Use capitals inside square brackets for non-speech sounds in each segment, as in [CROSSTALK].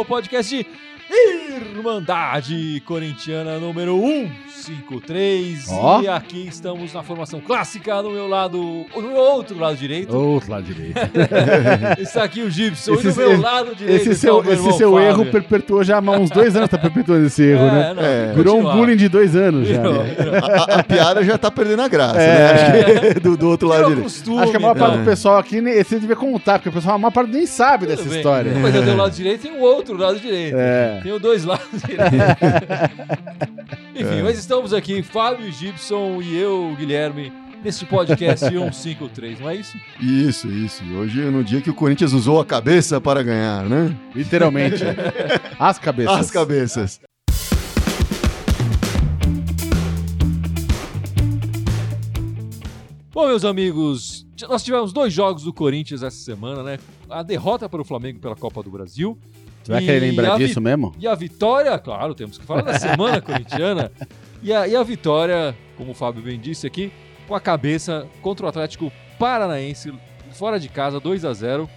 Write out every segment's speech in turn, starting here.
o podcast de Irmandade Corintiana número 153. Ó. E aqui estamos na formação clássica no meu lado, no meu outro lado direito. Outro lado direito. [LAUGHS] Está aqui o Gibson e Esse- no meu esse- lado direito. Esse está seu, esse irmão seu Fábio. erro perpetuou já há uns dois anos, tá perpetuando esse erro, É, né? não, É. Virou um bullying de dois anos já. Virou, né? virou. A, a piada já tá perdendo a graça, É. né? Acho que [LAUGHS] do, do outro lado Virou direito. costume, Acho que a maior parte então. do pessoal aqui, esse devia contar, porque o pessoal, a maior parte nem sabe Tudo dessa bem. história. Mas eu tenho o lado direito e o outro lado direito. É. Tenho dois lados. Enfim, mas estamos aqui, Fábio Gibson e eu, Guilherme, nesse podcast [LAUGHS] 153, não é isso? Isso, isso. Hoje é no dia que o Corinthians usou a cabeça para ganhar, né? Literalmente. [LAUGHS] As cabeças. As cabeças. Bom, meus amigos, nós tivemos dois jogos do Corinthians essa semana, né? A derrota para o Flamengo pela Copa do Brasil. Você vai querer lembrar disso mesmo? E a vitória, claro, temos que falar da semana [LAUGHS] corintiana. E a, e a vitória, como o Fábio bem disse aqui, com a cabeça contra o Atlético Paranaense, fora de casa, 2 a 0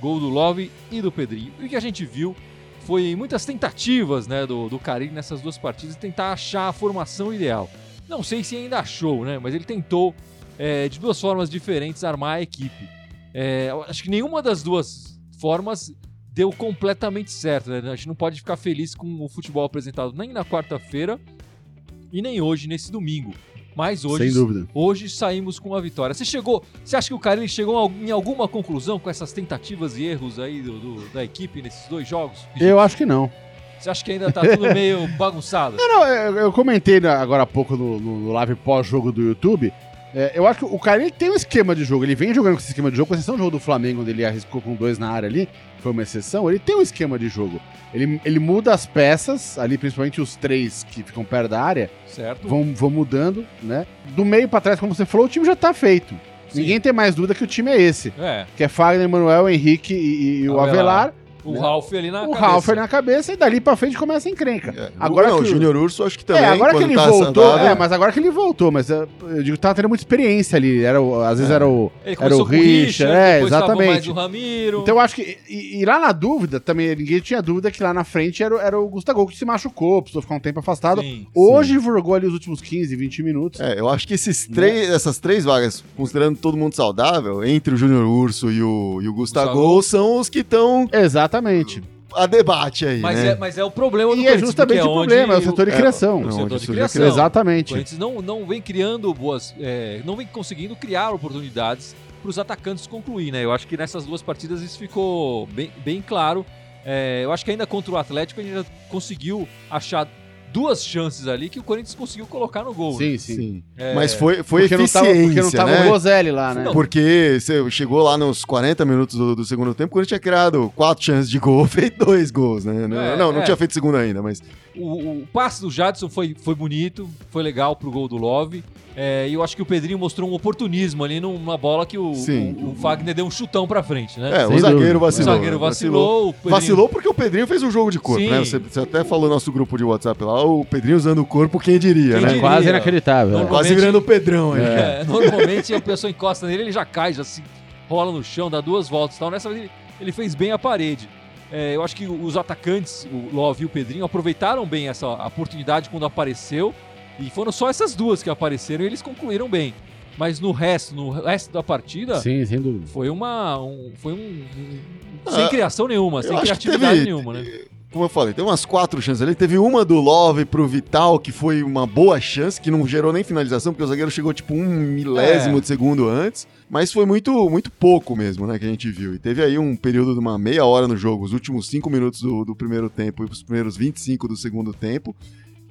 Gol do Love e do Pedrinho. E o que a gente viu foi muitas tentativas né, do, do Carilli nessas duas partidas tentar achar a formação ideal. Não sei se ainda achou, né? Mas ele tentou, é, de duas formas diferentes, armar a equipe. É, acho que nenhuma das duas formas deu completamente certo, né? A gente não pode ficar feliz com o futebol apresentado nem na quarta-feira e nem hoje, nesse domingo. Mas hoje, Sem dúvida. hoje saímos com uma vitória. Você chegou. Você acha que o Carilli chegou em alguma conclusão com essas tentativas e erros aí do, do- da equipe nesses dois jogos? Eu acho que não. Você acha que ainda tá tudo meio [LAUGHS] bagunçado? Não, não, eu, eu comentei na- agora há pouco no, no, no live pós-jogo do YouTube. É, eu acho que o cara ele tem um esquema de jogo. Ele vem jogando com esse esquema de jogo, com exceção do jogo do Flamengo, onde ele arriscou com dois na área ali, foi uma exceção. Ele tem um esquema de jogo. Ele, ele muda as peças, ali, principalmente os três que ficam perto da área, Certo? vão, vão mudando, né? Do meio pra trás, como você falou, o time já tá feito. Sim. Ninguém tem mais dúvida que o time é esse. É. Que é Fagner, Manuel, Henrique e, e o Avelar. Avelar. O Né? Ralf ali na o cabeça. Ralf ali na cabeça e dali pra frente começa a encrenca. É, Agora não, que o o- Júnior Urso acho que também, é, agora que ele tá voltou, é, mas agora que ele voltou, mas é, eu digo que tava tendo muita experiência ali. Era o- às vezes É. era o. Ele Era o o Richard, é, depois tava exatamente. mais o Ramiro. Então eu acho que. E, e lá na dúvida, também ninguém tinha dúvida que lá na frente era, o- era o Gustavo que se machucou, precisou ficar um tempo afastado. Sim, Hoje jogou ali os últimos 15, 20 minutos. É, eu acho que esses três, essas três vagas, considerando todo mundo saudável, entre o Júnior Urso e o, e o Gustavo, Gustavo. são os que estão Exatamente. A debate aí, Mas, né? é, mas é o problema do E é justamente porque o problema, é o setor de é, criação. o setor de criação. criação. O Exatamente. Corinthians não, não vem criando boas. é, não vem conseguindo criar oportunidades para os atacantes concluir, né? Eu acho que nessas duas partidas isso ficou bem, bem claro. É, eu acho que ainda contra o Atlético a gente ainda conseguiu achar duas chances ali que o Corinthians conseguiu colocar no gol. né? Sim, sim. Sim. É, Mas foi, foi porque, não tava, eficiência, porque não tava né? o Roselli lá, né? Não. Porque você chegou lá nos 40 minutos do, do segundo tempo, quando tinha criado quatro chances de gol, [LAUGHS] fez dois gols, né? Não, É, não, não é. tinha feito segundo ainda, mas O, o passe do Jadson foi, foi bonito, foi legal pro gol do Love. É, e eu acho que o Pedrinho mostrou um oportunismo ali numa bola que o, Sim. o, o Fagner deu um chutão pra frente, né? é, Sem o zagueiro dúvida. o vacilou. zagueiro né? vacilou. o Pedrinho- Vacilou porque o Pedrinho fez um jogo de corpo, Sim. né? Você, você até falou no nosso grupo de WhatsApp lá, o Pedrinho usando o corpo, quem diria, Quem né? diria? Quase inacreditável. Não, é. Quase virando o Pedrão aí. É, normalmente a pessoa encosta nele, ele já cai, já se rola no chão, dá duas voltas e tal. Nessa vez ele, ele fez bem a parede. É, eu acho que os atacantes, o Love e o Pedrinho, aproveitaram bem essa oportunidade quando apareceu. E foram só essas duas que apareceram e eles concluíram bem. Mas no resto, no resto da partida, Sim, sem dúvida. foi uma. um- foi um. um- Ah, sem criação nenhuma, sem criatividade teve- nenhuma, né? Como eu falei, tem umas quatro chances ali. Teve uma do Love pro Vital, que foi uma boa chance, que não gerou nem finalização, porque o zagueiro chegou tipo um milésimo É. de segundo antes. Mas foi muito, muito pouco mesmo, né, que a gente viu. E teve aí um período de uma meia hora no jogo, os últimos cinco minutos do, do primeiro tempo e os primeiros 25 do segundo tempo,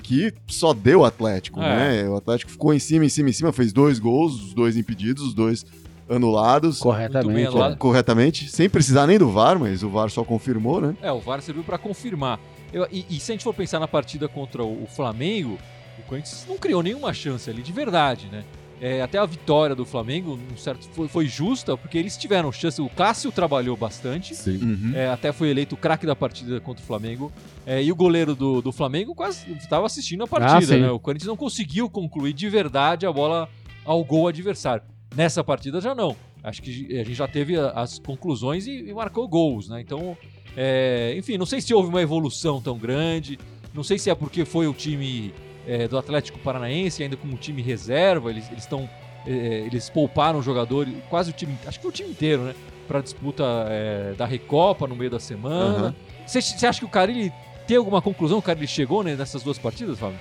que só deu Atlético, É. né? O Atlético ficou em cima, em cima, em cima, fez dois gols, os dois impedidos, os dois anulados. Corretamente. anulado. é. Corretamente, sem precisar nem do VAR, mas o VAR só confirmou, né? É, o VAR serviu para confirmar. Eu- e, e se a gente for pensar na partida contra o, o Flamengo, o Corinthians não criou nenhuma chance ali, de verdade, né? É, até a vitória do Flamengo um certo, foi, foi justa, porque eles tiveram chance. O Cássio trabalhou bastante. Sim. Uhum. é, até foi eleito o craque da partida contra o Flamengo. É, e o goleiro do, do Flamengo quase estava assistindo a partida, sim. né? O Corinthians não conseguiu concluir de verdade a bola ao gol adversário. Nessa partida já não. Acho que a gente já teve as conclusões e, e marcou gols, né? Então É, enfim, não sei se houve uma evolução tão grande, não sei se é porque foi o time é, do Atlético Paranaense, ainda com o time reserva, eles estão. É, eles pouparam jogadores, quase o time, acho que o time inteiro, né? Pra disputa é, da Recopa no meio da semana. Você acha que o Carilli tem alguma conclusão? O Carilli chegou né, nessas duas partidas, Fábio?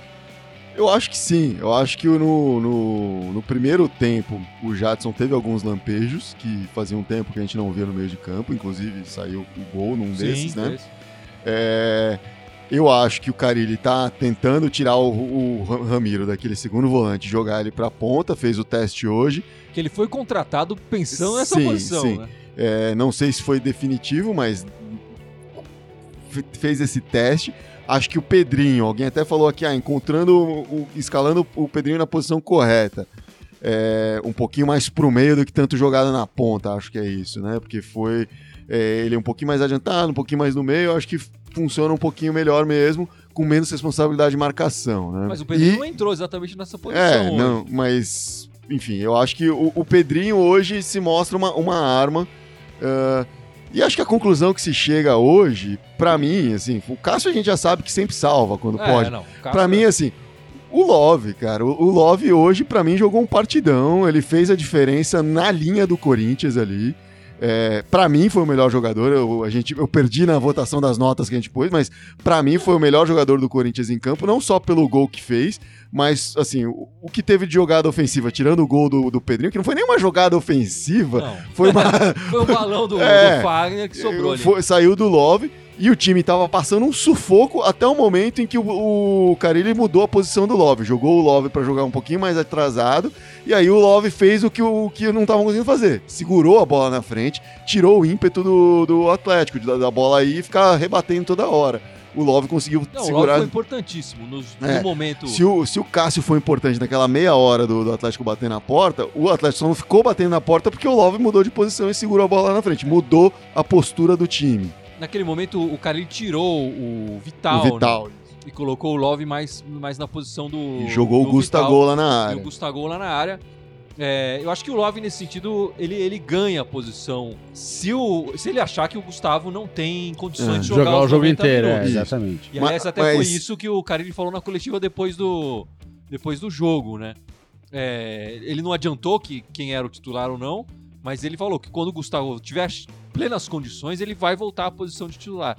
Eu acho que sim. Eu acho que no, no, no, primeiro tempo o Jadson teve alguns lampejos que fazia um tempo que a gente não via no meio de campo. Inclusive saiu o gol num sim, desses, né? É, eu acho que o Carilli tá tentando tirar o, o Ramiro daquele segundo volante, jogar ele pra ponta, fez o teste hoje. Que ele foi contratado pensando nessa sim, posição, sim. né? É, não sei se foi definitivo, mas fez esse teste. Acho que o Pedrinho, alguém até falou aqui, ah, encontrando, o, escalando o Pedrinho na posição correta. É, um pouquinho mais pro meio do que tanto jogada na ponta, acho que é isso, né? Porque foi. É, ele é um pouquinho mais adiantado, um pouquinho mais no meio, acho que funciona um pouquinho melhor mesmo, com menos responsabilidade de marcação, né? Mas o Pedrinho e... não entrou exatamente nessa posição. É, hoje. não, mas. Enfim, eu acho que o, o Pedrinho hoje se mostra uma, uma arma. Uh, e acho que a conclusão que se chega hoje, para mim, assim, o Cássio a gente já sabe que sempre salva quando é, pode. Para mim, é- assim, o Love, cara, o, Love hoje, para mim, jogou um partidão. Ele fez a diferença na linha do Corinthians ali. É, para mim foi o melhor jogador. Eu, a gente, eu perdi na votação das notas que a gente pôs, mas para mim foi o melhor jogador do Corinthians em campo, não só pelo gol que fez, mas assim, o, o que teve de jogada ofensiva, tirando o gol do, do Pedrinho, que não foi nem uma jogada ofensiva, não. foi uma. [LAUGHS] foi o balão do, [LAUGHS] é, do Fagner que sobrou ali. Foi, saiu do Love. E o time tava passando um sufoco até o momento em que o, o Carilli mudou a posição do Love. Jogou o Love para jogar um pouquinho mais atrasado. E aí o Love fez o que, o, que não estavam conseguindo fazer. Segurou a bola na frente, tirou o ímpeto do, do Atlético, da, da bola aí e ficar rebatendo toda hora o Love conseguiu não, segurar. O Love foi importantíssimo no, é, no momento. Se o, se o Cássio foi importante naquela meia hora do, do, Atlético bater na porta, o Atlético só não ficou batendo na porta porque o Love mudou de posição e segurou a bola lá na frente. Mudou a postura do time naquele momento o Carilli tirou o Vital. O Vital. Né? E colocou o Love mais, mais na posição do. E jogou do o Gustavo lá na área. E o Gustavo lá na área. É, eu acho que o Love, nesse sentido, ele, ele ganha a posição se, o, se ele achar que o Gustavo não tem condições é, de jogar, jogar o jogo inteiro. É, exatamente. E aliás, até mas... foi isso que o Carilli falou na coletiva depois do, depois do jogo, né? É, ele não adiantou que quem era o titular ou não, mas ele falou que quando o Gustavo tiver plenas condições, ele vai voltar à posição de titular.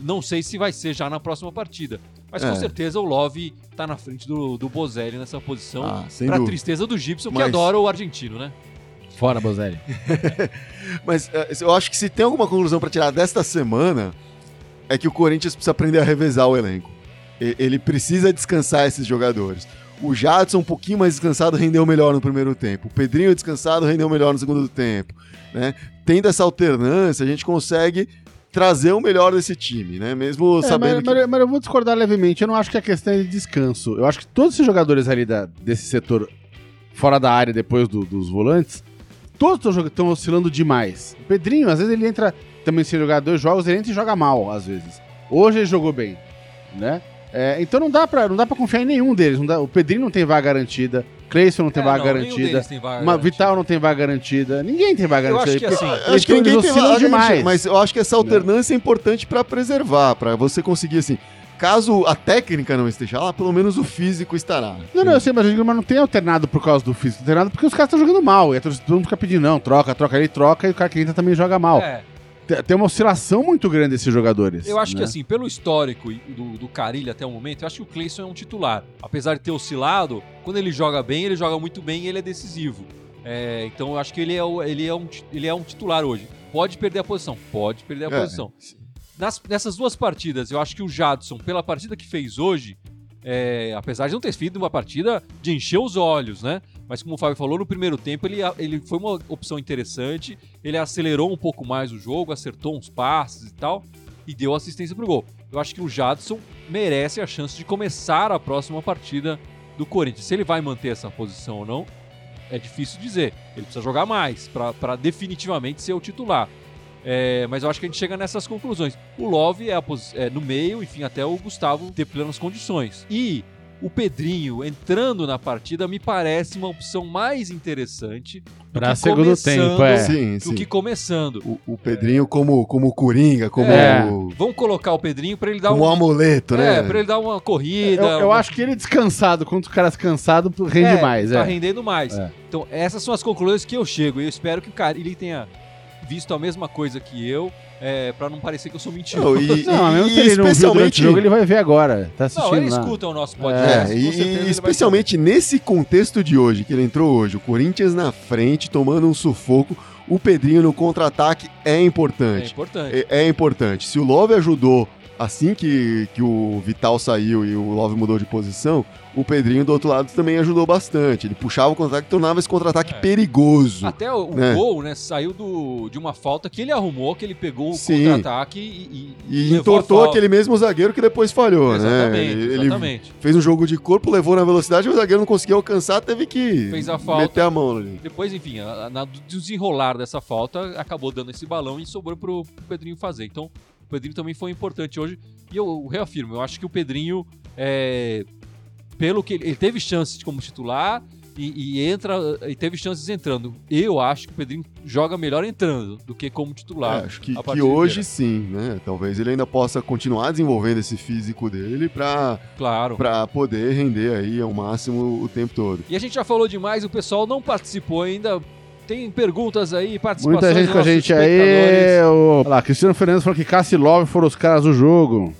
Não sei se vai ser já na próxima partida. Mas é. com certeza o Love tá na frente do, do Bozelli nessa posição. Ah, pra dúvida. tristeza do Gibson, mas... que adora o argentino, né? Fora, Bozelli. [LAUGHS] mas uh, eu acho que se tem alguma conclusão para tirar desta semana, é que o Corinthians precisa aprender a revezar o elenco. Ele precisa descansar esses jogadores. O Jadson, um pouquinho mais descansado, rendeu melhor no primeiro tempo. O Pedrinho descansado rendeu melhor no segundo tempo. Né? Tendo essa alternância, a gente consegue trazer o melhor desse time, né? Mesmo é, sabendo mas, que... mas, eu vou discordar levemente. Eu não acho que a questão é de descanso. Eu acho que todos esses jogadores ali da, desse setor fora da área, depois do, dos volantes, todos estão oscilando demais. O Pedrinho, às vezes ele entra também sem jogar dois jogos, ele entra e joga mal, às vezes. Hoje ele jogou bem, né? É, então não dá, pra, não dá pra confiar em nenhum deles. Dá, o Pedrinho não tem vaga garantida. Cleison não tem é, vaga não, garantida. Tem vaga uma, garantida. Vital não tem vaga garantida. Ninguém tem vaga eu garantida. Acho que, assim, acho que ninguém tem vaga demais. Mas eu acho que essa alternância não. é importante para preservar, para você conseguir assim. Caso a técnica não esteja lá, pelo menos o físico estará. Não, não, eu sei, mas, mas não tem alternado por causa do físico. Alternado porque os caras estão jogando mal. E todo mundo fica pedindo, não, troca, troca, ele troca e o cara que entra também joga mal. É tem uma oscilação muito grande desses jogadores. Eu acho né? que, assim, pelo histórico do, do Carilho até o momento, eu acho que o Cleison é um titular. Apesar de ter oscilado, quando ele joga bem, ele joga muito bem e ele é decisivo. É, então eu acho que ele é, ele, é um, ele é um titular hoje. Pode perder a posição, pode perder a é, posição. Nas, nessas duas partidas, eu acho que o Jadson, pela partida que fez hoje, é, apesar de não ter sido uma partida de encher os olhos, né? Mas como o Fábio falou, no primeiro tempo ele, ele foi uma opção interessante, ele acelerou um pouco mais o jogo, acertou uns passes e tal, e deu assistência pro gol. Eu acho que o Jadson merece a chance de começar a próxima partida do Corinthians. Se ele vai manter essa posição ou não, é difícil dizer. Ele precisa jogar mais para definitivamente ser o titular. É, mas eu acho que a gente chega nessas conclusões. O Love é, é, no meio, enfim, até o Gustavo ter plenas condições. E o Pedrinho entrando na partida me parece uma opção mais interessante que segundo começando- tempo, é. Sim, do sim. que começando. O, o Pedrinho como, como Coringa, como, É. Vamos colocar o Pedrinho pra ele dar como um. amuleto, né? É, pra ele dar uma corrida. Eu, eu uma- acho que ele descansado, contra os caras cansados, rende É, mais. Tá É. rendendo mais. É. Então, essas são as conclusões que eu chego. E eu espero que o cara ele tenha visto a mesma coisa que eu, é, para não parecer que eu sou mentiroso. Não, e, Não, mesmo e se ele não viu durante especialmente o jogo, ele vai ver agora. Tá Não, assistindo ele lá. escuta o nosso É, podcast. com e, especialmente nesse contexto de hoje, que ele entrou hoje, o Corinthians na frente, tomando um sufoco, o Pedrinho no contra-ataque é saber. É importante. importante. É, é importante. Se o Love ajudou assim que, que o Vital saiu e o Love mudou de posição, o Pedrinho do outro lado também ajudou bastante. Ele puxava o contra-ataque e tornava esse contra-ataque É. perigoso. Até o, né? gol, né, saiu do, de uma falta que ele arrumou, que ele pegou o contra-ataque e, e, E entortou aquele mesmo zagueiro que depois falhou, Exatamente, né? Ele, ele exatamente. fez um jogo de corpo, levou na velocidade, o zagueiro não conseguiu alcançar, teve que Fez a falta. meter a mão ali. Depois, enfim, a- na desenrolar dessa falta, acabou dando esse balão e sobrou pro, pro Pedrinho fazer. Então, o Pedrinho também foi importante hoje. E eu reafirmo, eu acho que o Pedrinho, é, pelo que ele, ele teve chances como titular e, e entra e teve chances entrando. Eu acho que o Pedrinho joga melhor entrando do que como titular. É, acho que, que hoje inteira. sim, né? Talvez ele ainda possa continuar desenvolvendo esse físico dele pra, Claro. pra poder render aí ao máximo o tempo todo. E a gente já falou demais, o pessoal não participou ainda. Tem perguntas aí, participações Muita gente com a gente aí. O... Olha lá, Cristiano Fernandes falou que Cassi e Love foram os caras do jogo.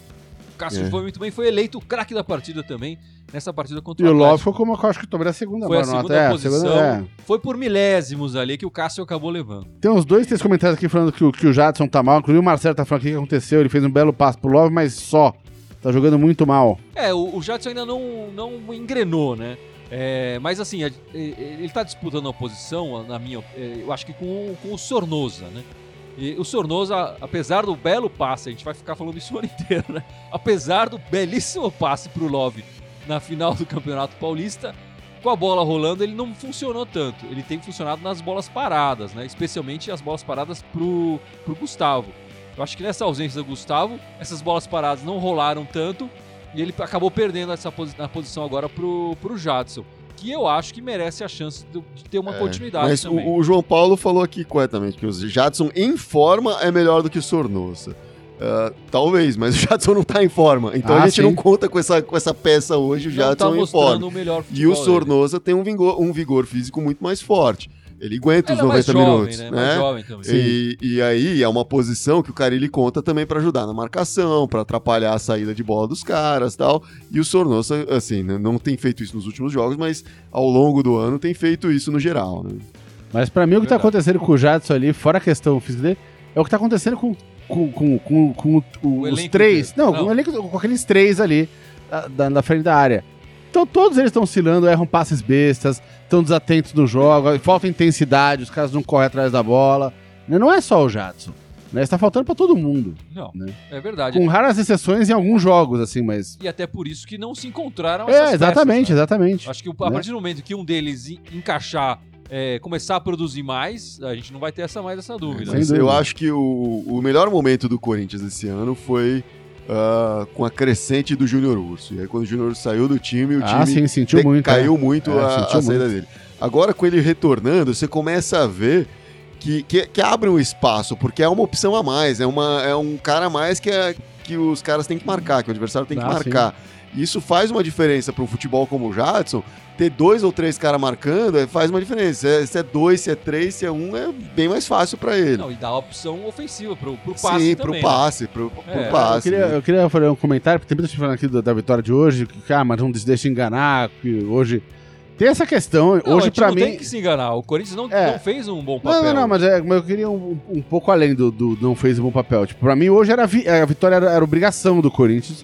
O Cássio É. foi muito bem, foi eleito o craque da partida também, nessa partida contra E o Atlético. Love foi como eu acho que tomou a segunda Foi a segunda é, posição. segunda- é. Foi por milésimos ali que o Cássio acabou levando. Tem uns dois, três comentários aqui falando que o, que o Jadson tá mal. Inclusive o Marcelo tá falando o que aconteceu. Ele fez um belo passo pro Love, mas só. Tá jogando muito mal. É, o, o Jadson ainda não, não engrenou, né? É, mas assim, ele tá disputando a posição, na minha, é, eu acho que com, o- com o Sornosa, né? E o Sornosa, apesar do belo passe, a gente vai ficar falando isso o ano [LAUGHS] inteiro, né? Apesar do belíssimo passe pro Love na final do Campeonato Paulista, com a bola rolando, ele não funcionou tanto. Ele tem funcionado nas bolas paradas, né? Especialmente as bolas paradas pro, pro Gustavo. Eu acho que nessa ausência do Gustavo, essas bolas paradas não rolaram tanto e ele acabou perdendo essa posi na posição agora pro, pro Jadson. Que eu acho que merece a chance de, de ter uma É, continuidade Mas também. o, o João Paulo falou aqui corretamente que o Jadson em forma é melhor do que o Sornosa. Ah, talvez, mas o Jadson não tá em forma. Então Ah, a gente sim. não conta com essa, com essa peça hoje, o Não Jadson tá em mostrando forma. o melhor E o. Sornosa tem um vigor, um vigor físico muito mais forte. Ele aguenta Ele os é mais 90 jovem, minutos. né? né? Jovem também. E, e aí é uma posição que o Carilli conta também pra ajudar na marcação, pra atrapalhar a saída de bola dos caras tal. E o Sornosa, assim, né, não tem feito isso nos últimos jogos, mas ao longo do ano tem feito isso no geral. Né? Mas pra mim o que tá acontecendo com o Jadson ali, fora a questão física dele, é o que tá acontecendo com, com, com, com, com o- os três. inteiro. Não, Não. Com, o elenco- com aqueles três ali da frente da área. Então todos eles estão oscilando, erram passes bestas, estão desatentos no jogo, falta intensidade, os caras não correm atrás da bola. Né, Não é só o Jadson. Né? Está faltando pra todo mundo. Não, Né? é verdade. Com raras exceções em alguns jogos, assim, mas. E até por isso que não se encontraram essas É, exatamente, peças, né? exatamente. Acho que a Né? partir do momento que um deles en- encaixar, é, começar a produzir mais, a gente não vai ter essa mais essa dúvida. eu acho que o, o melhor momento do Corinthians esse ano foi ah, com a crescente do Júnior Urso. E aí quando o Júnior Urso saiu do time, o Ah, time sim, sentiu muito. caiu né? muito É, a, sentiu a saída dele. Agora, com ele retornando, você começa a ver que, que, que abre um espaço, porque é uma opção a mais, é, uma, é um cara a mais que, é, que os caras têm que marcar, que o adversário tem que Ah, marcar. E Isso faz uma diferença para um futebol como o Jadson. Ter dois ou três caras marcando é, faz uma diferença. Se é, se é dois, se é três, se é um, é bem mais fácil para ele. Não, e dá a opção ofensiva pro, pro passe Sim, também. pro né? passe, pro, pro É, Eu passe. queria, né? eu queria fazer um comentário, porque tem muita gente falando aqui da, da vitória de hoje, que, ah, mas não se deixa enganar, que hoje... Tem essa questão, Não, hoje não mim... tem que se enganar. O Corinthians não, É. não fez um bom papel. Não, não, não, mas, é, mas eu queria um, um pouco além do, do não fez um bom papel. Tipo, pra mim hoje era vi- a vitória era, era obrigação do Corinthians.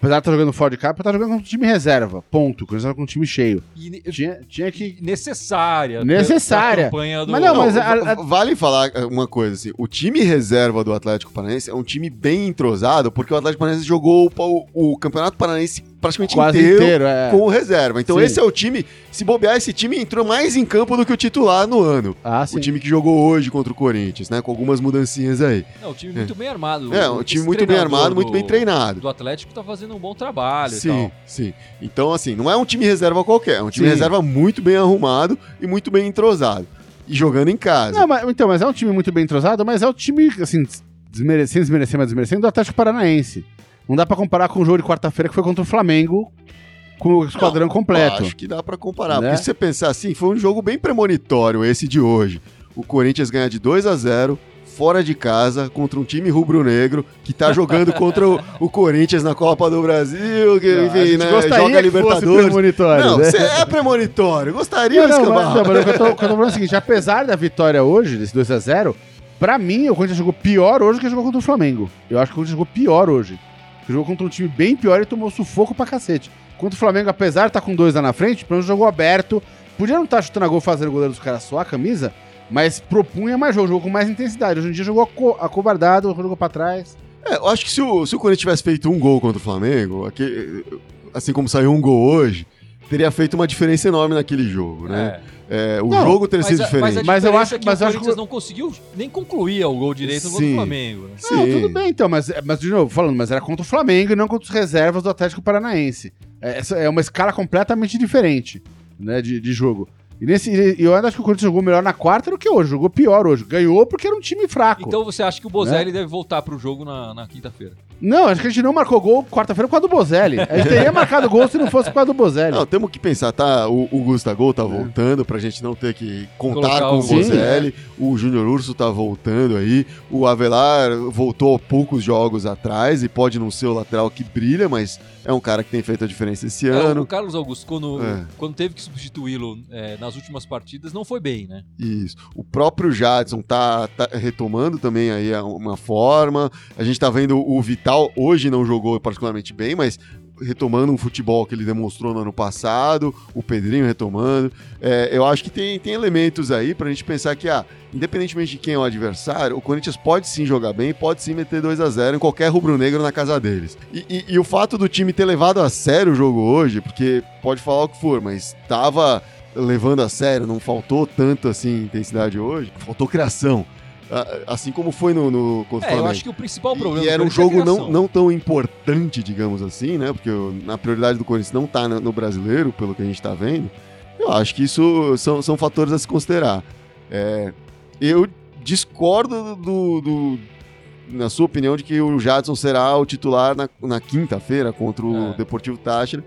Apesar de estar jogando fora de campo, estar jogando com um time reserva. Ponto. O Corinthians tava com um time cheio. E Tinha, tinha que. necessária. Necessária. campanha do- Mas não, mas a- va- vale falar uma coisa assim, o time reserva do Atlético Paranaense é um time bem entrosado, porque o Atlético Paranaense jogou o, o- o Campeonato Paranaense praticamente Quase inteiro, inteiro, é. com o reserva. Então Sim. esse é o time, se bobear, esse time entrou mais em campo do que o titular no ano. Ah, O time que jogou hoje contra o Corinthians, né? Com algumas mudancinhas aí. Não, o time muito bem armado. É, um time muito bem armado, muito do- bem treinado. Do Atlético tá fazendo um bom trabalho e Sim, tal. sim. Então, assim, não é um time reserva qualquer, é um time Sim. reserva muito bem arrumado e muito bem entrosado. E jogando em casa. Não, mas, então, mas é um time muito bem entrosado, mas é o time, assim, desmere- sem desmerecer, mas desmerecendo, do Atlético Paranaense. Não dá pra comparar com o jogo de quarta-feira que foi contra o Flamengo, com o esquadrão completo. Acho que dá pra comparar. Né? Porque se você pensar assim, foi um jogo bem premonitório esse de hoje. O Corinthians ganha de 2 a 0 fora de casa, contra um time rubro-negro que tá jogando contra o, o Corinthians na Copa do Brasil, que, a enfim, gente né, gostaria joga que fosse Libertadores. premonitório, Não, né? você é premonitório. Gostaria, Não, não, mas, não, mas eu tô, eu tô falando é o seguinte, apesar da vitória hoje, desse 2x0, pra mim, o Corinthians jogou pior hoje do que jogou contra o Flamengo. Eu acho que o Corinthians jogou pior hoje. Porque jogou contra um time bem pior e tomou sufoco pra cacete. Contra o Flamengo, apesar de estar com dois lá na frente, pelo menos jogou aberto. Podia não estar chutando a gol, fazendo o goleiro dos caras suar a camisa, mas propunha mais jogo, jogou com mais intensidade. Hoje em dia jogou aco- acovardado, jogou pra trás. É, eu acho que se o, se o Corinthians tivesse feito um gol contra o Flamengo, aqui- assim como saiu um gol hoje, teria feito uma diferença enorme naquele jogo, né? É, o Não, jogo teria Mas, sido a, diferente. mas a Mas eu acho- é que mas o acho Corinthians que- não conseguiu nem concluir o gol direito contra Sim. o Flamengo. né? Não, Sim. tudo bem então, mas, mas de novo, falando, mas era contra o Flamengo e não contra os reservas do Atlético Paranaense. É, essa é uma escala completamente diferente, né, de, de jogo. E nesse, e eu ainda acho que o Corinthians jogou melhor na quarta do que hoje, jogou pior hoje. Ganhou porque era um time fraco. Então você acha que o Bozelli deve voltar pro jogo na, na quinta-feira? Não, acho que a gente não marcou gol quarta-feira por causa do Bozelli. A gente teria marcado gol se não fosse por causa do Bozelli. Não, temos que pensar, tá? O, o Gustavo tá voltando pra gente não ter que contar Colocar com o. Bozelli. O Júnior Urso tá voltando aí. O Avelar voltou poucos jogos atrás e pode não ser o lateral que brilha, mas é um cara que tem feito a diferença esse É, ano. o Carlos Augusto, quando, É. quando teve que substituí-lo é, nas últimas partidas, não foi bem, né? Isso. O próprio Jadson tá, tá retomando também aí uma forma. A gente tá vendo o Vital hoje não jogou particularmente bem, mas retomando um futebol que ele demonstrou no ano passado, o Pedrinho retomando. É, eu acho que tem, tem elementos aí pra gente pensar que, ah, independentemente de quem é o adversário, o Corinthians pode sim jogar bem, pode sim meter 2 a 0 em qualquer rubro-negro na casa deles. E, e- e o fato do time ter levado a sério o jogo hoje, porque pode falar o que for, mas tava levando a sério, não faltou tanto assim intensidade hoje, faltou criação. Assim como foi no, no contra É, eu Flamengo. acho que o principal problema E do era um jogo não, não tão importante, digamos assim, né? Porque na prioridade do Corinthians não tá no, no brasileiro, pelo que a gente tá vendo. Eu acho que isso são, são fatores a se considerar. É, eu discordo do, do- na sua opinião, de que o Jadson será o titular na, na quinta-feira contra o É. Deportivo Táchira,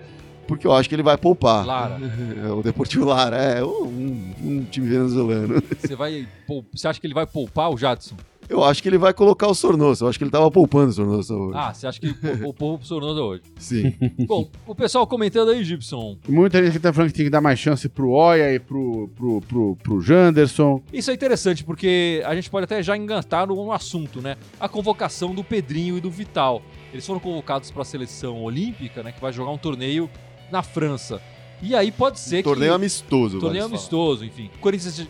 porque eu acho que ele vai poupar. Lara, É, o Deportivo Lara, é um, um time venezuelano. você, vai, você acha que ele vai poupar o Jadson? Eu acho que ele vai colocar o Sornosa. Eu acho que ele tava poupando o Sornosa hoje. Ah, você acha que ele poupou o Sornosa hoje? Sim. [LAUGHS] Bom, o pessoal comentando aí, Gibson. Muita gente que tá falando que tem que dar mais chance pro Oia e pro, pro, pro, pro Janderson. Isso é interessante, porque a gente pode até já engatar no assunto, né? A convocação do Pedrinho e do Vital. Eles foram convocados para a seleção olímpica, né? Que vai jogar um torneio na França. E aí pode ser Torneio que... amistoso. Torneio vale amistoso, enfim. O Corinthians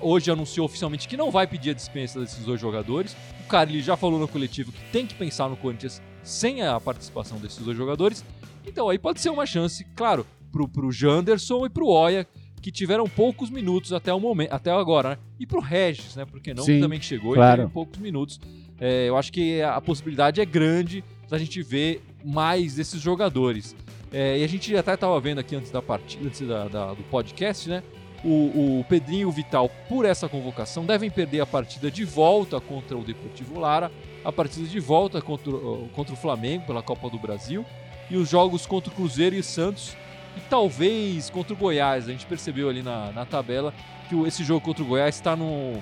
hoje anunciou oficialmente que não vai pedir a dispensa desses dois jogadores. O Carly já falou no coletivo que tem que pensar no Corinthians sem a participação desses dois jogadores. Então aí pode ser uma chance, claro, pro, pro Janderson e pro Oia, que tiveram poucos minutos até o momento, até agora, né? E pro Regis, né? Porque não Sim, também que chegou claro. e teve poucos minutos. É, eu acho que a possibilidade é grande da gente ver mais desses jogadores. É, e a gente até estava vendo aqui antes da partida, antes da- da- do podcast, né? O, o Pedrinho e o Vital, por essa convocação, devem perder a partida de volta contra o Deportivo Lara, a partida de volta contra, o- contra o Flamengo pela Copa do Brasil e os jogos contra o Cruzeiro e Santos e talvez contra o Goiás. A gente percebeu ali na, na tabela que esse jogo contra o Goiás está no.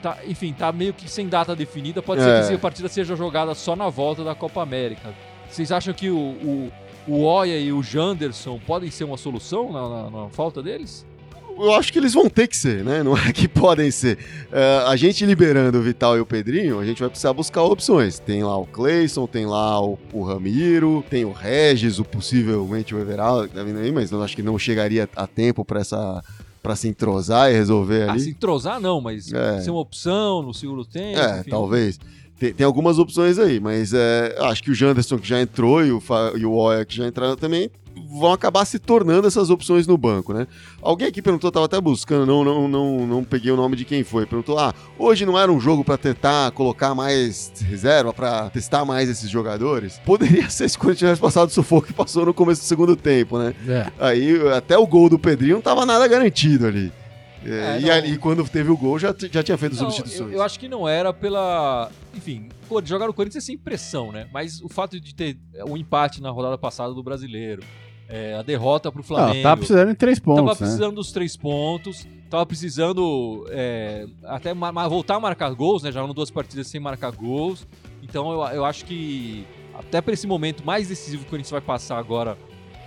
Tá, enfim, tá meio que sem data definida. Pode ser É. que essa partida seja jogada só na volta da Copa América. Vocês acham que o, o, o Oia e o Janderson podem ser uma solução na, na- na falta deles? Eu acho que eles vão ter que ser, né? Não é [LAUGHS] que podem ser. É, a gente liberando o Vital e o Pedrinho, a gente vai precisar buscar opções. Tem lá o Cleison, tem lá o, o Ramiro, tem o Regis, o possivelmente o Everaldo que tá vindo aí, mas eu acho que não chegaria a tempo pra essa para se entrosar e resolver Ah, ali. se entrosar não, mas É. ser uma opção no segundo tempo. É, enfim. talvez. Tem, tem algumas opções aí, mas é, acho que o Janderson que já entrou e o, Fa- e o Oya que já entraram também vão acabar se tornando essas opções no banco, né? Alguém aqui perguntou, tava até buscando, não, não, não, não peguei o nome de quem foi. Perguntou: ah, hoje não era um jogo pra tentar colocar mais reserva, pra testar mais esses jogadores? Poderia [LAUGHS] ser se o Corinthians tivesse passado o sufoco que passou no começo do segundo tempo, né? É. Aí até o gol do Pedrinho não tava nada garantido ali. É, É, e quando teve o gol, já, já tinha feito Não, substituições. eu, eu acho que não era pela. Enfim, jogar no Corinthians é sem pressão, né? Mas o fato de ter o empate na rodada passada do brasileiro, é, a derrota pro Flamengo. Não, tava precisando de três Tava pontos, né? precisando dos três pontos, tava precisando é, até voltar a marcar gols, né? Já eram duas partidas sem marcar gols. Então eu, eu acho que até para esse momento mais decisivo que o Corinthians vai passar agora,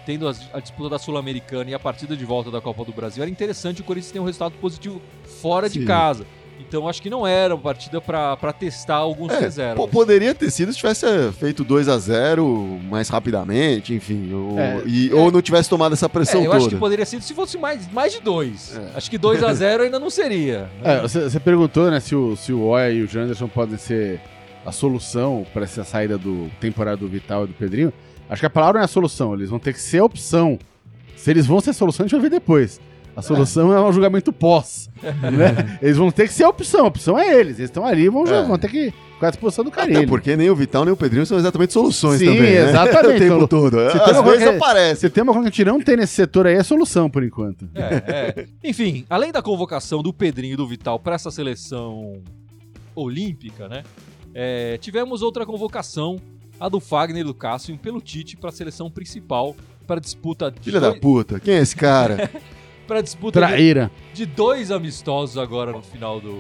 tendo a disputa da Sul-Americana e a partida de volta da Copa do Brasil, era interessante o Corinthians ter um resultado positivo fora de Sim. casa. Então acho que não era uma partida para testar alguns É, reservas. po- poderia ter sido se tivesse é, feito 2 a 0 mais rapidamente, enfim. Ou, É. e- ou não tivesse tomado essa pressão É, eu toda. acho que poderia ser se fosse mais, mais de dois. É. Acho que 2 a [LAUGHS] 0 ainda não seria. né? É, você, você perguntou, né, se o, se o Oya e o Janderson podem ser a solução para essa saída do temporário do Vital e do Pedrinho. Acho que a palavra não é a solução, eles vão ter que ser a opção. Se eles vão ser a solução, a gente vai ver depois. A solução é, um julgamento pós. [LAUGHS] né? Eles vão ter que ser a opção. A opção é eles. Eles estão ali e vão, É. vão ter que ficar à disposição do Até Carilho. porque nem o Vital nem o Pedrinho são exatamente soluções Sim, também, né? exatamente. [LAUGHS] o tempo Então, todo. se Às tem uma coisa vezes que- aparece. Se tem uma coisa que a gente não tem nesse setor aí, é solução, por enquanto. É, é. Enfim, além da convocação do Pedrinho e do Vital para essa seleção olímpica, né? é, tivemos outra convocação, a do Fagner e do Cássio, pelo Tite para a seleção principal, para disputa de Filha da dois, puta, quem é esse cara? [LAUGHS] pra disputa de, Traíra. de dois amistosos agora no final do,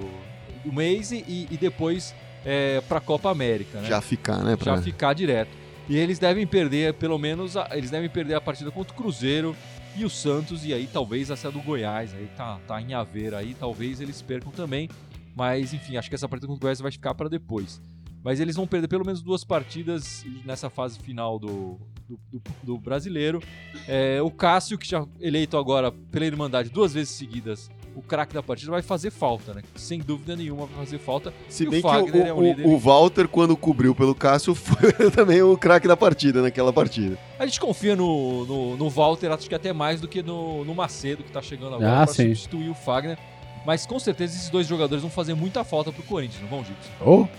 do mês e, e depois é, para a Copa América, né? Já ficar, né? Pra... já ficar direto. E eles devem perder, pelo menos, a- eles devem perder a partida contra o Cruzeiro e o Santos, e aí talvez essa do Goiás, aí tá, tá em haver aí, talvez eles percam também. Mas enfim, acho que essa partida contra o Goiás vai ficar para depois. Mas eles vão perder pelo menos duas partidas nessa fase final do, do, do- do brasileiro. É, o Cássio, que já eleito agora pela Irmandade duas vezes seguidas, o craque da partida, vai fazer falta, né? Sem dúvida nenhuma vai fazer falta. Se E o bem que Fagner o, é um o- líder. o Walter, quando cobriu pelo Cássio, [LAUGHS] foi também o craque da partida, naquela partida. A gente confia no, no, no Walter, acho que até mais do que no, no Macedo, que tá chegando agora Ah, pra sim. substituir o Fagner. Mas com certeza esses dois jogadores vão fazer muita falta pro Corinthians, não vão, Gibson? Ou,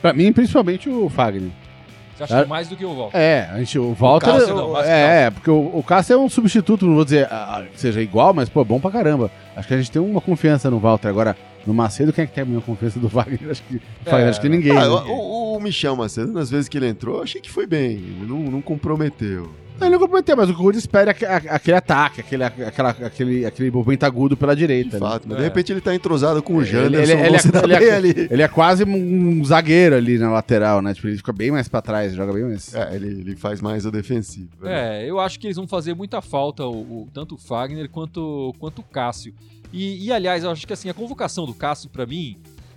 pra mim, principalmente o Fagner. Você acha Ah. que mais do que o Walter? É, a gente, o Walter. Cássio não, mas o é, é, porque o, o Cássio é um substituto, não vou dizer ah, que seja igual, mas, pô, bom pra caramba. Acho que a gente tem uma confiança no Walter. Agora, no Macedo, quem é que tem a minha confiança do [LAUGHS] Wagner? Acho que, Wagner, acho que ninguém. Ah, né? o, o- o Michel Macedo, nas vezes que ele entrou, eu achei que foi bem. Não, não comprometeu. Ele não comprometeu, mas o Corinthians espera a- aquele ataque, aquele, aquela, aquele, aquele movimento agudo pela De direita. né? fato, mas É. de repente ele tá entrosado com o Ele- Janderson, ele- ele é- dar ele é- bem ali. Ele é quase um zagueiro ali na lateral, né? Tipo, ele fica bem mais pra trás, joga bem mais. É, ele, ele faz mais o defensivo. né? É, eu acho que eles vão fazer muita falta, o, o- tanto o Fagner quanto, quanto o Cássio. E, e, aliás, eu acho que assim, a convocação do Cássio, pra mim,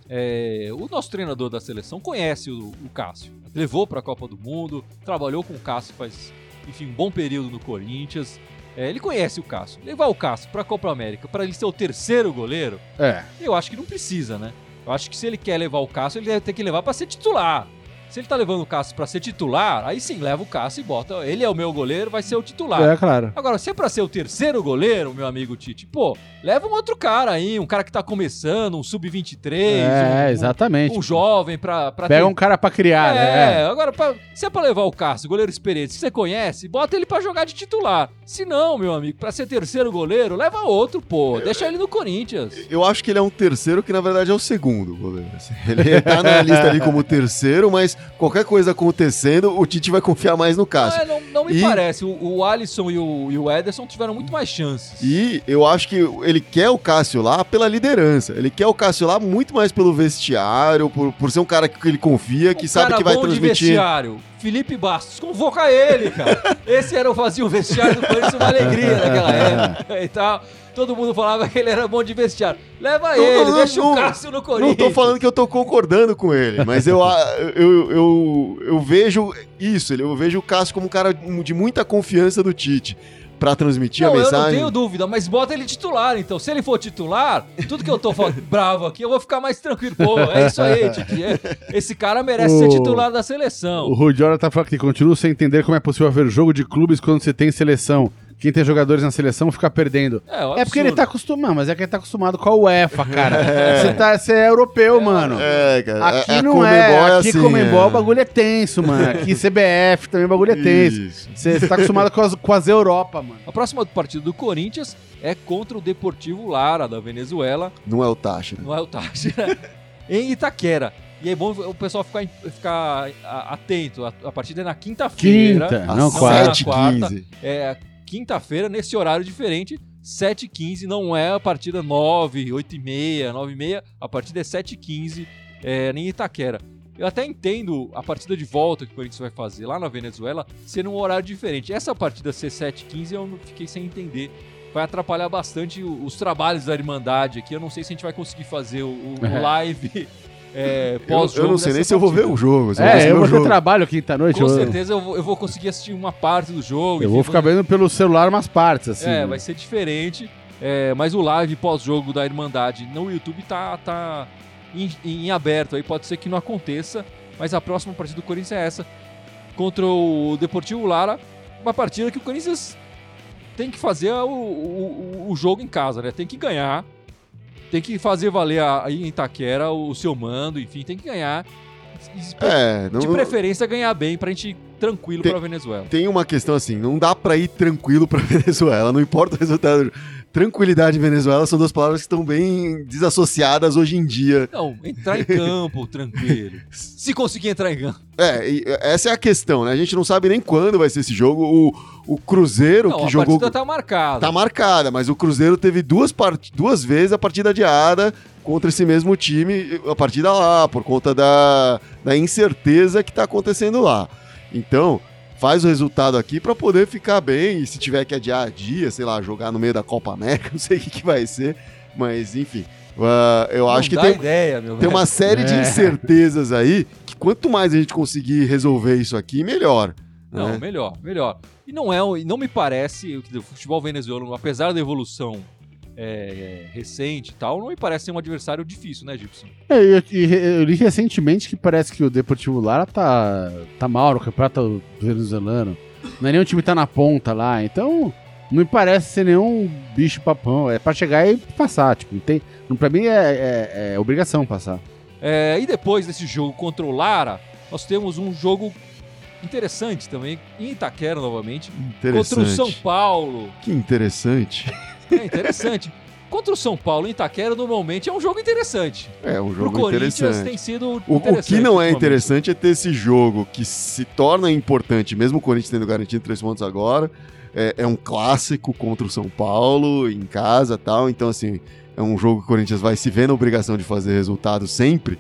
é, o nosso treinador da seleção conhece o, o Cássio. Levou pra Copa do Mundo, trabalhou com o Cássio faz, enfim, um bom período no Corinthians. É, ele conhece o Cássio. Levar o Cássio pra Copa América, pra ele ser o terceiro goleiro, É. eu acho que não precisa, né? Eu acho que se ele quer levar o Cássio, ele deve ter que levar pra ser titular. Se ele tá levando o Cássio pra ser titular, aí sim, leva o Cássio e bota. Ele é o meu goleiro, vai ser o titular. É, claro. Agora, se é pra ser o terceiro goleiro, meu amigo Tite, pô, leva um outro cara aí, um cara que tá começando, um sub-23, É, um, exatamente. um jovem pra, pra Pega ter- um cara pra criar, é, né? agora, pra- se é pra levar o Cássio, goleiro experiente, se você conhece, bota ele pra jogar de titular. Se não, meu amigo, pra ser terceiro goleiro, leva outro, pô. Deixa ele no Corinthians. Eu acho que ele é um terceiro que na verdade é o segundo goleiro. assim. Ele tá na lista ali como terceiro, mas qualquer coisa acontecendo, o Tite vai confiar mais no Cássio. Ah, não, não me E- parece. O, o Alisson e o, e o Ederson tiveram muito mais chances. E eu acho que ele quer o Cássio lá pela liderança. Ele quer o Cássio lá muito mais pelo vestiário, por, por ser um cara que ele confia, que Um sabe que vai bom de transmitir. vestiário. Felipe Bastos, convoca ele, cara. [LAUGHS] Esse era o fazia o vestiário do Corinthians uma alegria [LAUGHS] naquela época e tal. Todo mundo falava que ele era bom de vestiário. Leva Não, ele, não, deixa não, o Cássio no Corinthians. Não tô falando que eu tô concordando com ele, mas eu, eu, eu, eu vejo isso, eu vejo o Cássio como um cara de muita confiança do Tite. pra transmitir Não, a eu não mensagem. tenho dúvida, mas bota ele titular, então. Se ele for titular, tudo que eu tô falando [LAUGHS] bravo aqui, eu vou ficar mais tranquilo. Pô, é isso aí, [LAUGHS] Titi. é- Esse cara merece ser O- titular da O seleção. Rui Jordan tá falando que continua sem entender como é possível haver jogo de clubes quando você tem seleção. Quem tem jogadores na seleção fica perdendo. É, um É porque ele tá acostumado, mas é que ele tá acostumado com a UEFA, cara. [LAUGHS] Você, tá, você é europeu, mano. É, cara. Aqui a- a não é. Conmebol Aqui assim, Comembol é. o bagulho é tenso, mano. Aqui [LAUGHS] CBF também o bagulho é tenso. Você tá acostumado com as, com as Europa, mano. A próxima partida do Corinthians é contra o Deportivo Lara, da Venezuela. Não é o Táchira. Não é o Táchira. [LAUGHS] em Itaquera. E é bom o pessoal ficar, ficar atento. A, a partida é na quinta-feira. Quinta, não, é quarta. na 7h15. É quinta-feira, nesse horário diferente. 7h15, não é a partida 9, 8h30, 9h30. A partida é 7h15 é, em Itaquera. Eu até entendo a partida de volta que o Corinthians vai fazer lá na Venezuela ser num horário diferente. Essa partida ser 7h15 eu não fiquei sem entender. Vai atrapalhar bastante os trabalhos da Irmandade aqui. Eu não sei se a gente vai conseguir fazer o, o- o É. live é, Eu, pós-jogo. eu não sei nem se eu vou ver o jogo. É, eu vou ter trabalho quinta-noite. Com Eu, certeza eu vou, eu vou conseguir assistir uma parte do jogo. eu enfim, vou ficar vendo pelo celular umas partes, assim. É, né? vai ser diferente. É, mas o live pós-jogo da Irmandade no YouTube tá, tá em, em aberto aí. Pode ser que não aconteça. Mas a próxima partida do Corinthians é essa. Contra o Deportivo Lara. Uma partida que o Corinthians tem que fazer o, o, o jogo em casa, né? Tem que ganhar. Tem que fazer valer a- aí em Itaquera o seu mando, enfim, tem que ganhar. É, não, De preferência ganhar bem pra gente ir tranquilo Tem- pra Venezuela. tem uma questão assim, não dá pra ir tranquilo pra [LAUGHS] Venezuela, não importa o resultado. Tranquilidade e Venezuela são duas palavras que estão bem desassociadas hoje em dia. Não, entrar em campo [LAUGHS] tranquilo. Se conseguir entrar em campo. É, essa é a questão, né? A gente não sabe nem quando vai ser esse jogo. O, o Cruzeiro Não, que a jogou partida tá marcada. tá marcada, mas o Cruzeiro teve duas, part... duas vezes a partida adiada contra esse mesmo time, a partida lá, por conta da, da incerteza que tá acontecendo lá. Então, faz o resultado aqui pra poder ficar bem, e se tiver que adiar, dia, sei lá, jogar no meio da Copa América, [LAUGHS] não sei o que, que vai ser, mas enfim. ah, eu Não acho que tem, ideia, tem velho. uma série de É. incertezas aí, que quanto mais a gente conseguir resolver isso aqui, melhor. Não, né? melhor, melhor. E não é, não me parece que o futebol venezuelano, apesar da evolução é, recente e tal, não me parece ser um adversário difícil, né, Gibson? É, eu, e eu li recentemente que parece que o Deportivo Lara tá, tá mal no campeonato venezuelano. Não é nenhum time que tá na ponta lá, então não me parece ser nenhum bicho papão. É pra chegar e passar, tipo, não tem, pra mim é, é- é obrigação passar. É, e depois desse jogo contra o Lara, nós temos um jogo interessante também, em Itaquera novamente, contra o. São Paulo. Que interessante. [LAUGHS] É interessante. contra o São Paulo em Itaquera, normalmente é um jogo interessante. É um Pro jogo Corinthians interessante. tem sido O, o que não é interessante é ter esse jogo que se torna importante, mesmo o Corinthians tendo garantido três pontos agora. É, é um clássico contra o São Paulo, em casa tal. Então, assim, é um jogo que o Corinthians vai se ver na obrigação de fazer resultado sempre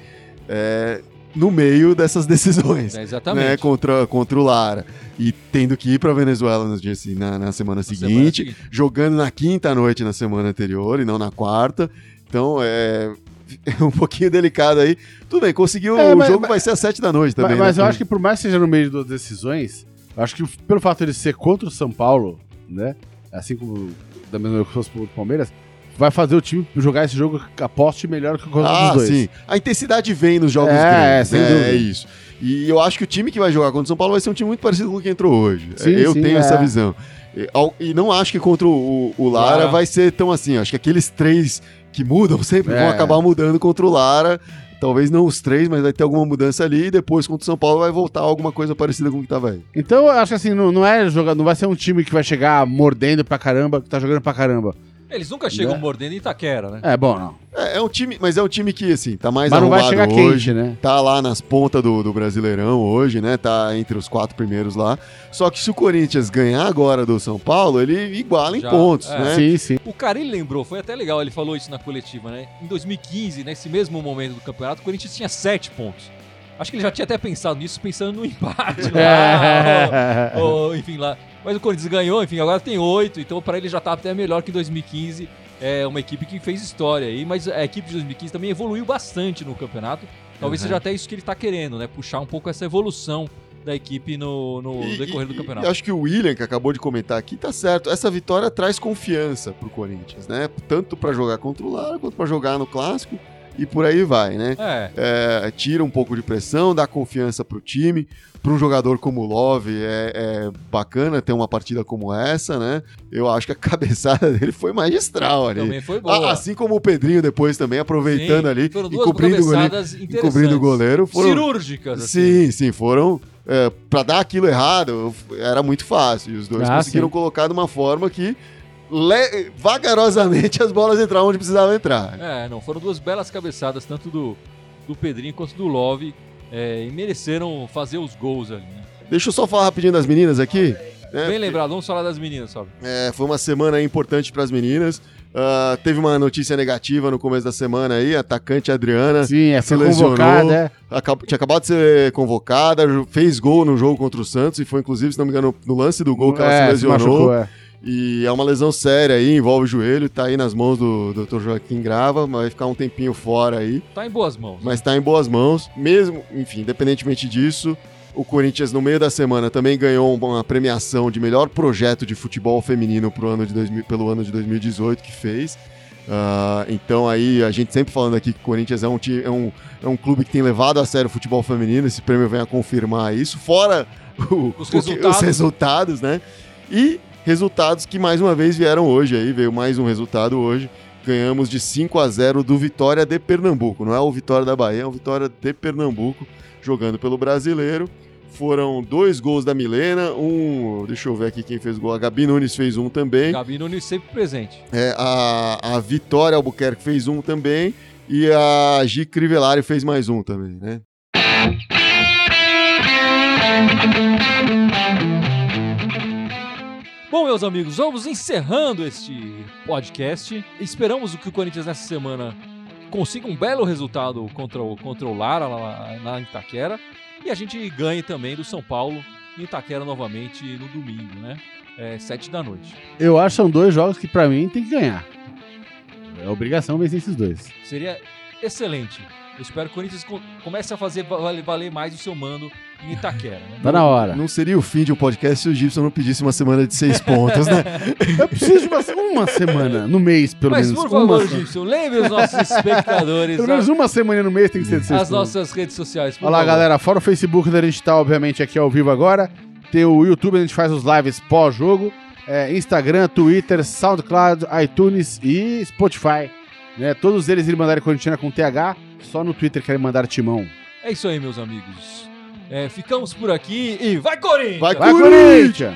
é, no meio dessas [LAUGHS] decisões. É, exatamente. Né, contra, contra o Lara. E tendo que ir pra Venezuela no dia, assim, na, na semana Na seguinte semana jogando na quinta noite na semana anterior e não na quarta. Então é, [LAUGHS] é um pouquinho delicado aí. Tudo bem, conseguiu. É, o mas- jogo mas- vai ser às sete da noite também. mas mas né? eu acho que por mais que seja no meio das decisões, eu acho que pelo fato de ser contra o São Paulo, né? Assim como da mesma coisa que fosse pro Palmeiras, vai fazer o time jogar esse jogo aposte melhor que contra Ah, os dois. sim. A intensidade vem nos jogos É, grandes. sem né? dúvida. É isso. E eu acho que o time que vai jogar contra o São Paulo vai ser um time muito parecido com o que entrou hoje. Sim, eu sim, tenho é. essa visão. E, ao- e não acho que contra o, o Lara Lara. vai ser tão assim. Acho que aqueles três que mudam sempre É. vão acabar mudando contra o Lara. Talvez não os três, mas vai ter alguma mudança ali. E depois contra o São Paulo vai voltar alguma coisa parecida com o que tava aí. Então eu acho que assim, não, não é jogar, não vai ser um time que vai chegar mordendo pra caramba, que tá jogando pra caramba. Eles nunca chegam Né? mordendo em Itaquera, né? É, bom, não. É, é um time, mas é um time que, assim, tá mais Mas não vai chegar hoje. quente, né? Tá lá nas pontas do, do Brasileirão hoje, né? Tá entre os quatro primeiros lá. Só que se o Corinthians ganhar agora do São Paulo, ele iguala em Já, pontos, é. né? Sim, sim. O Carilli lembrou, foi até legal, ele falou isso na coletiva, né? Em 2015, nesse mesmo momento do campeonato, o Corinthians tinha sete pontos. Acho que ele já tinha até pensado nisso, pensando no [LAUGHS] empate lá, É. ou, ou, enfim, lá. Mas o Corinthians ganhou, enfim, agora tem oito, então pra ele já tá até melhor que em 2015. É uma equipe que fez história aí, mas a equipe de 2015 também evoluiu bastante no campeonato. Talvez Uhum. seja até isso que ele tá querendo, né? Puxar um pouco essa evolução da equipe no, no E- decorrer do campeonato. e acho que o William, que acabou de comentar aqui, tá certo. Essa vitória traz confiança pro Corinthians, né? Tanto pra jogar contra o Lara, quanto pra jogar no Clássico. E por aí vai, né? É, É, tira um pouco de pressão, dá confiança pro time. Para um jogador como o Love, é, é bacana ter uma partida como essa, né? Eu acho que a [LAUGHS] cabeçada dele foi magistral ali. também foi boa. assim como o Pedrinho depois também, aproveitando Sim, ali foram e cobrindo o goleiro. cabeçadas E cobrindo o goleiro. Foram, Cirúrgicas, assim. Sim, sim, foram. É, para dar aquilo errado, era muito fácil. E os dois Ah, conseguiram sim. colocar de uma forma que le- vagarosamente as bolas entravam onde precisavam entrar. É, não, foram duas belas cabeçadas, tanto do, do Pedrinho quanto do Love, é, e mereceram fazer os gols ali, né? Deixa eu só falar rapidinho das meninas aqui. né? Bem lembrado, vamos falar das meninas, sabe? É, foi uma semana importante para as meninas. Ah, teve uma notícia negativa no começo da semana aí, a atacante Adriana Sim, é, foi Se lesionou. convocada. é. acab- tinha acabado de ser convocada, fez gol no jogo contra o Santos e foi inclusive, se não me engano, no lance do gol que ela É, se lesionou. machucou, é. E é uma lesão séria aí, envolve o joelho, tá aí nas mãos do Dr. Joaquim Grava, mas vai ficar um tempinho fora aí, Tá em boas mãos. mas tá em boas mãos. Mesmo, enfim, independentemente disso, o Corinthians no meio da semana também ganhou uma premiação de melhor projeto de futebol feminino pro ano de 2000, pelo ano de 2018 que fez. Ah, então aí a gente sempre falando aqui que o Corinthians é um, é, um, é um clube que tem levado a sério o futebol feminino, esse prêmio vem a confirmar isso, fora o- Os resultados. os resultados, né? E resultados que mais uma vez vieram hoje aí, veio mais um resultado hoje. Ganhamos de 5 a 0 do Vitória de Pernambuco. Não é o Vitória da Bahia, é o Vitória de Pernambuco, jogando pelo brasileiro. Foram dois gols da Milena, um. Deixa eu ver aqui quem fez gol. A Gabi Nunes fez um também. Gabi Nunes sempre presente. É, a, a Vitória Albuquerque fez um também. E a Gi Crivellari fez mais um também, né? Bom, meus amigos, vamos encerrando este podcast. Esperamos que o Corinthians nessa semana consiga um belo resultado contra o, contra o Lara lá na, Itaquera. E a gente ganhe também do São Paulo em Itaquera novamente no domingo, né? É, sete da noite. Eu acho que são dois jogos que pra mim tem que ganhar. É obrigação vencer esses dois. Seria excelente. Eu espero que o Corinthians co- comece a fazer valer mais o seu mando em Itaquera. Né? Tá na hora. Não seria o fim de um podcast se o Gibson não pedisse uma semana de seis pontos, né? [LAUGHS] Eu preciso de uma, uma semana no mês, pelo Mas menos. por favor, Gibson, lembre os nossos [LAUGHS] espectadores Pelo menos uma semana no mês tem que ser de as sexta. nossas redes sociais. Olha lá, favor. galera. Fora o Facebook, onde a gente tá, obviamente, aqui ao vivo agora. Tem o YouTube, a gente faz os lives pós-jogo. É, Instagram, Twitter, SoundCloud, iTunes e Spotify. Né? Todos eles irem mandarem corintiana com TH. Só no Twitter querem mandar timão. É isso aí, meus amigos. É, ficamos por aqui e vai Corinthians! Vai, vai Corinthians! Corinthians!